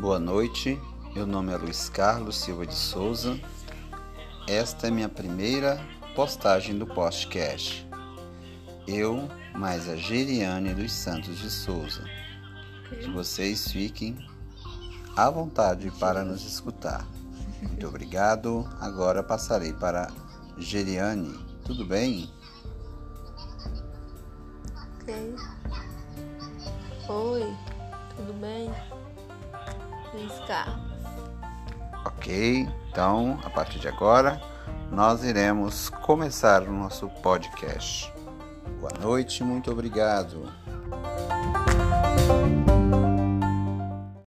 Boa noite, meu nome é Luiz Carlos Silva de Souza. Esta é minha primeira postagem do podcast. Eu, mais a Geriane dos Santos de Souza. Que vocês fiquem à vontade para nos escutar. Muito obrigado. Agora passarei para Geriane. Tudo bem? Ok. Oi, tudo bem? Luiz Carlos. Ok, então a partir de agora nós iremos começar o nosso podcast. Boa noite, muito obrigado.